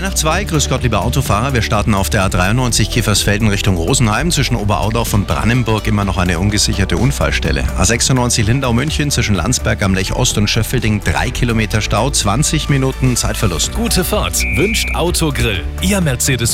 Weihnachtsweih, 2, grüß Gott, liebe Autofahrer. Wir starten auf der A93 Kiefersfelden Richtung Rosenheim. Zwischen Oberaudorf und Brandenburg immer noch eine ungesicherte Unfallstelle. A96 Lindau-München zwischen Landsberg am Lech Ost und Schöffelding 3 Kilometer Stau, 20 Minuten Zeitverlust. Gute Fahrt wünscht Autogrill. Ihr Mercedes